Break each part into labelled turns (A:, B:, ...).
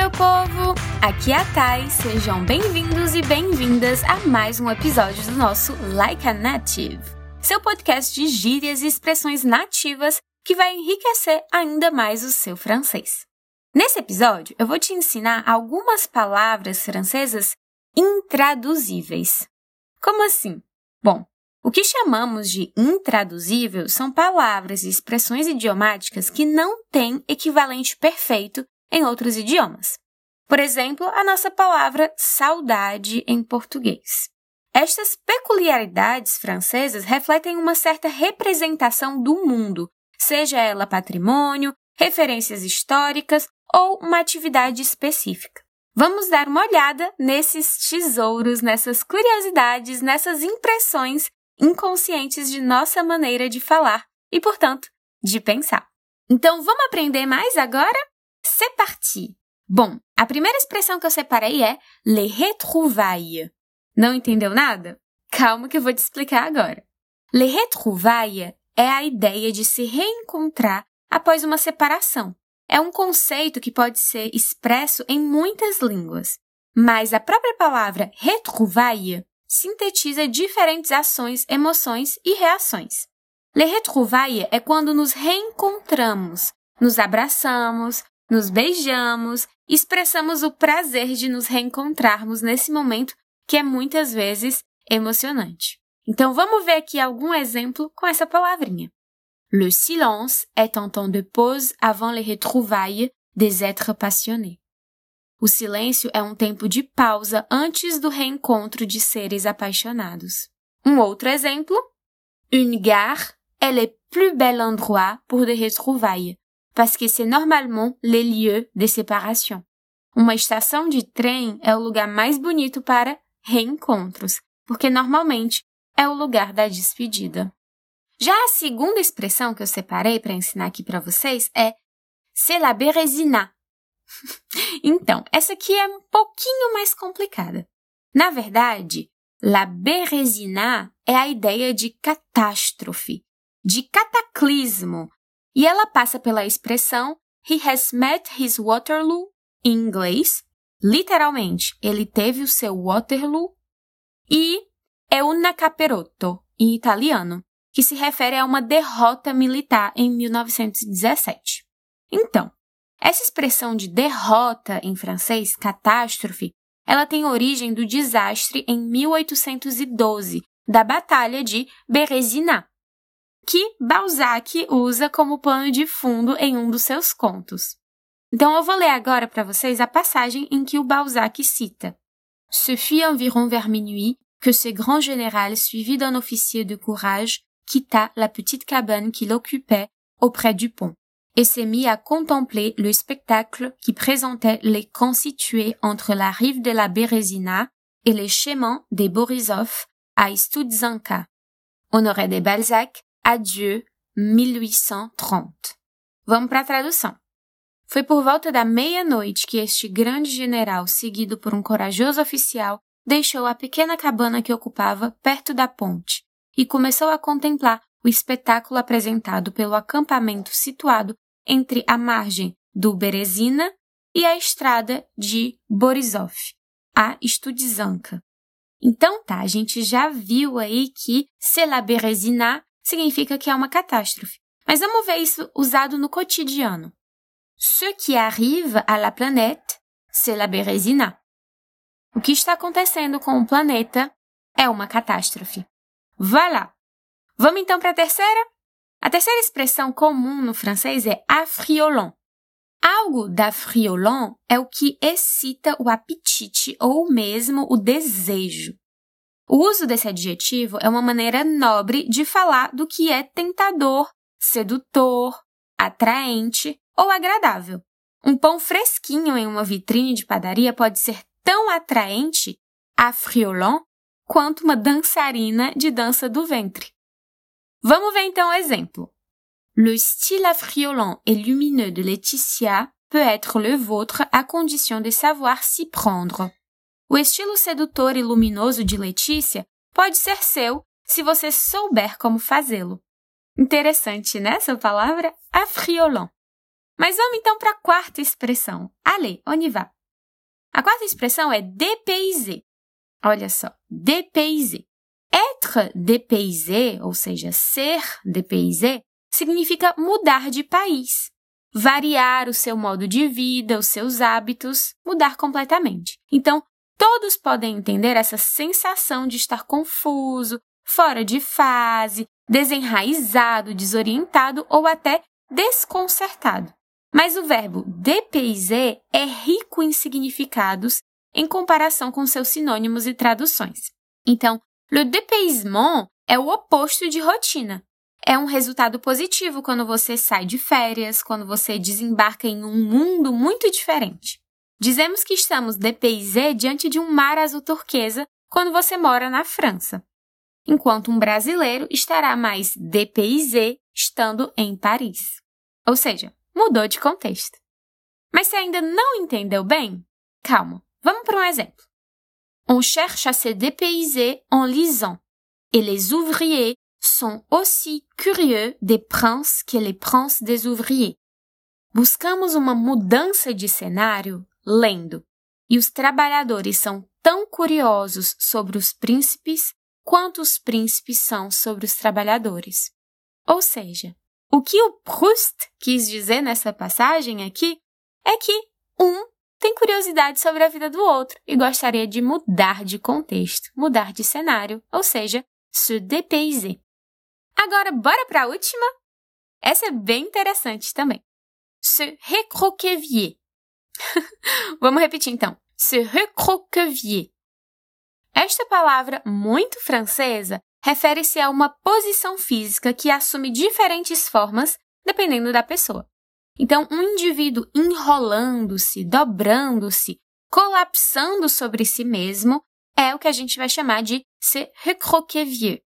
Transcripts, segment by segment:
A: meu povo! Aqui é a Thay, sejam bem-vindos e bem-vindas a mais um episódio do nosso Like a Native, seu podcast de gírias e expressões nativas que vai enriquecer ainda mais o seu francês. Nesse episódio, eu vou te ensinar algumas palavras francesas intraduzíveis. Como assim? Bom, o que chamamos de intraduzível são palavras e expressões idiomáticas que não têm equivalente perfeito em outros idiomas. Por exemplo, a nossa palavra saudade em português. Estas peculiaridades francesas refletem uma certa representação do mundo, seja ela patrimônio, referências históricas ou uma atividade específica. Vamos dar uma olhada nesses tesouros, nessas curiosidades, nessas impressões inconscientes de nossa maneira de falar e, portanto, de pensar. Então, vamos aprender mais agora? C'est parti! Bom, a primeira expressão que eu separei é les retrouvailles. Não entendeu nada? Calma que eu vou te explicar agora. Les retrouvailles é a ideia de se reencontrar após uma separação. É um conceito que pode ser expresso em muitas línguas, mas a própria palavra retrouvailles sintetiza diferentes ações, emoções e reações. Les retrouvailles é quando nos reencontramos, nos abraçamos, nos beijamos, expressamos o prazer de nos reencontrarmos nesse momento que é muitas vezes emocionante. Então vamos ver aqui algum exemplo com essa palavrinha. Le silence est un temps de pause avant les retrouvailles des êtres passionnés. O silêncio é um tempo de pausa antes do reencontro de seres apaixonados. Um outro exemplo. Une gare est le plus bel endroit pour des retrouvailles parce que c'est normalement les lieux de séparation. Uma estação de trem é o lugar mais bonito para reencontros, porque normalmente é o lugar da despedida. Já a segunda expressão que eu separei para ensinar aqui para vocês é c'est la bérésina. então, essa aqui é um pouquinho mais complicada. Na verdade, la bérésina é a ideia de catástrofe, de cataclismo, e ela passa pela expressão He has met his Waterloo em inglês, literalmente, ele teve o seu Waterloo, e é una caperotto em italiano, que se refere a uma derrota militar em 1917. Então, essa expressão de derrota em francês, catástrofe, ela tem origem do desastre em 1812, da Batalha de Berezina, que Balzac usa como pano de fundo em um dos seus contos. Então eu vou ler agora para vocês a passagem em que o Balzac cita: Ce fut environ vers minuit que ce grand général suivi d'un officier de courage quitta la petite cabane qu'il occupait auprès du pont et s'est mis à contempler le spectacle qui présentait les camps situés entre la rive de la Bérésina et les chemins des Borisov à Studzanka. Honoré de Balzac Adieu 1830. Vamos para a tradução. Foi por volta da meia-noite que este grande general, seguido por um corajoso oficial, deixou a pequena cabana que ocupava perto da ponte e começou a contemplar o espetáculo apresentado pelo acampamento situado entre a margem do Berezina e a estrada de Borisov, a Studzanka. Então tá, a gente já viu aí que c'est la Berezina significa que é uma catástrofe. Mas vamos ver isso usado no cotidiano. Ce qui arrive à la planète, c'est la Bérésina. O que está acontecendo com o planeta é uma catástrofe. Voilà! Vamos então para a terceira? A terceira expressão comum no francês é affriolant. Algo d'affriolant é o que excita o apetite ou mesmo o desejo. O uso desse adjetivo é uma maneira nobre de falar do que é tentador, sedutor, atraente ou agradável. Um pão fresquinho em uma vitrine de padaria pode ser tão atraente, affriolant, quanto uma dançarina de dança do ventre. Vamos ver então o exemplo. Le style affriolant et lumineux de Laetitia peut être le vôtre à condition de savoir s'y prendre. O estilo sedutor e luminoso de Letícia pode ser seu se você souber como fazê-lo. Interessante, né? Essa palavra? Affriolant. Mas vamos então para a quarta expressão. Allez, on y va. A quarta expressão é dépayser. Olha só, dépayser. Être dépaysé, ou seja, ser dépaysé, significa mudar de país, variar o seu modo de vida, os seus hábitos, mudar completamente. Então, todos podem entender essa sensação de estar confuso, fora de fase, desenraizado, desorientado ou até desconcertado. Mas o verbo dépayser é rico em significados em comparação com seus sinônimos e traduções. Então, le dépaysement é o oposto de rotina. É um resultado positivo quando você sai de férias, quando você desembarca em um mundo muito diferente. Dizemos que estamos dépaysés diante de um mar azul turquesa quando você mora na França, enquanto um brasileiro estará mais dépaysé estando em Paris. Ou seja, mudou de contexto. Mas se ainda não entendeu bem, calma, vamos para um exemplo. On cherche à se dépayser en lisant, et les ouvriers sont aussi curieux des princes que les princes des ouvriers. Buscamos uma mudança de cenário lendo, e os trabalhadores são tão curiosos sobre os príncipes quanto os príncipes são sobre os trabalhadores. Ou seja, o que o Proust quis dizer nessa passagem aqui é que um tem curiosidade sobre a vida do outro e gostaria de mudar de contexto, mudar de cenário, ou seja, se dépayser. Agora, bora para a última? Essa é bem interessante também. Se recroqueviller. Vamos repetir então. Se recroqueviller. Esta palavra muito francesa refere-se a uma posição física que assume diferentes formas dependendo da pessoa. Então, um indivíduo enrolando-se, dobrando-se, colapsando sobre si mesmo é o que a gente vai chamar de se recroqueviller.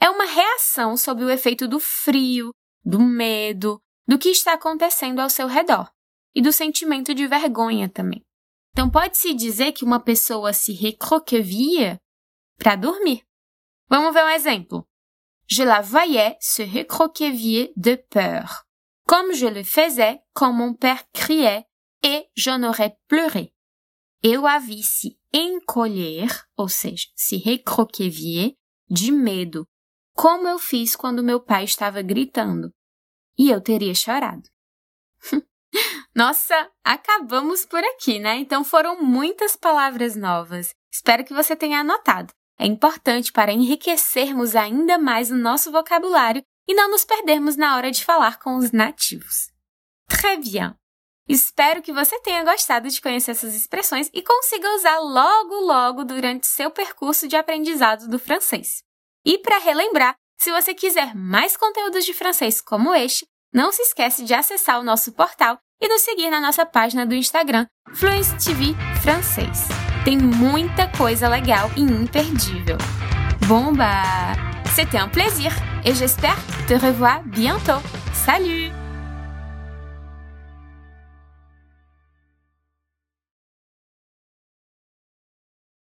A: É uma reação sob o efeito do frio, do medo, do que está acontecendo ao seu redor e do sentimento de vergonha também. Então, pode-se dizer que uma pessoa se recroqueville para dormir. Vamos ver um exemplo. Je la voyais se recroqueviller de peur, comme je le faisais quand mon père criait et j'en aurais pleuré. Eu a vi se encolher, ou seja, se recroqueviller, de medo, como eu fiz quando meu pai estava gritando. E eu teria chorado. Nossa, acabamos por aqui, né? Então foram muitas palavras novas. Espero que você tenha anotado é importante para enriquecermos ainda mais o nosso vocabulário e não nos perdermos na hora de falar com os nativos. Très bien! Espero que você tenha gostado de conhecer essas expressões e consiga usar logo, logo durante seu percurso de aprendizado do francês. E para relembrar, se você quiser mais conteúdos de francês como este, não se esqueça de acessar o nosso portal e nos seguir na nossa página do Instagram Fluence TV Francês. Tem muita coisa legal e imperdível. Bon bah, c'était un plaisir et j'espère te revoir bientôt. Salut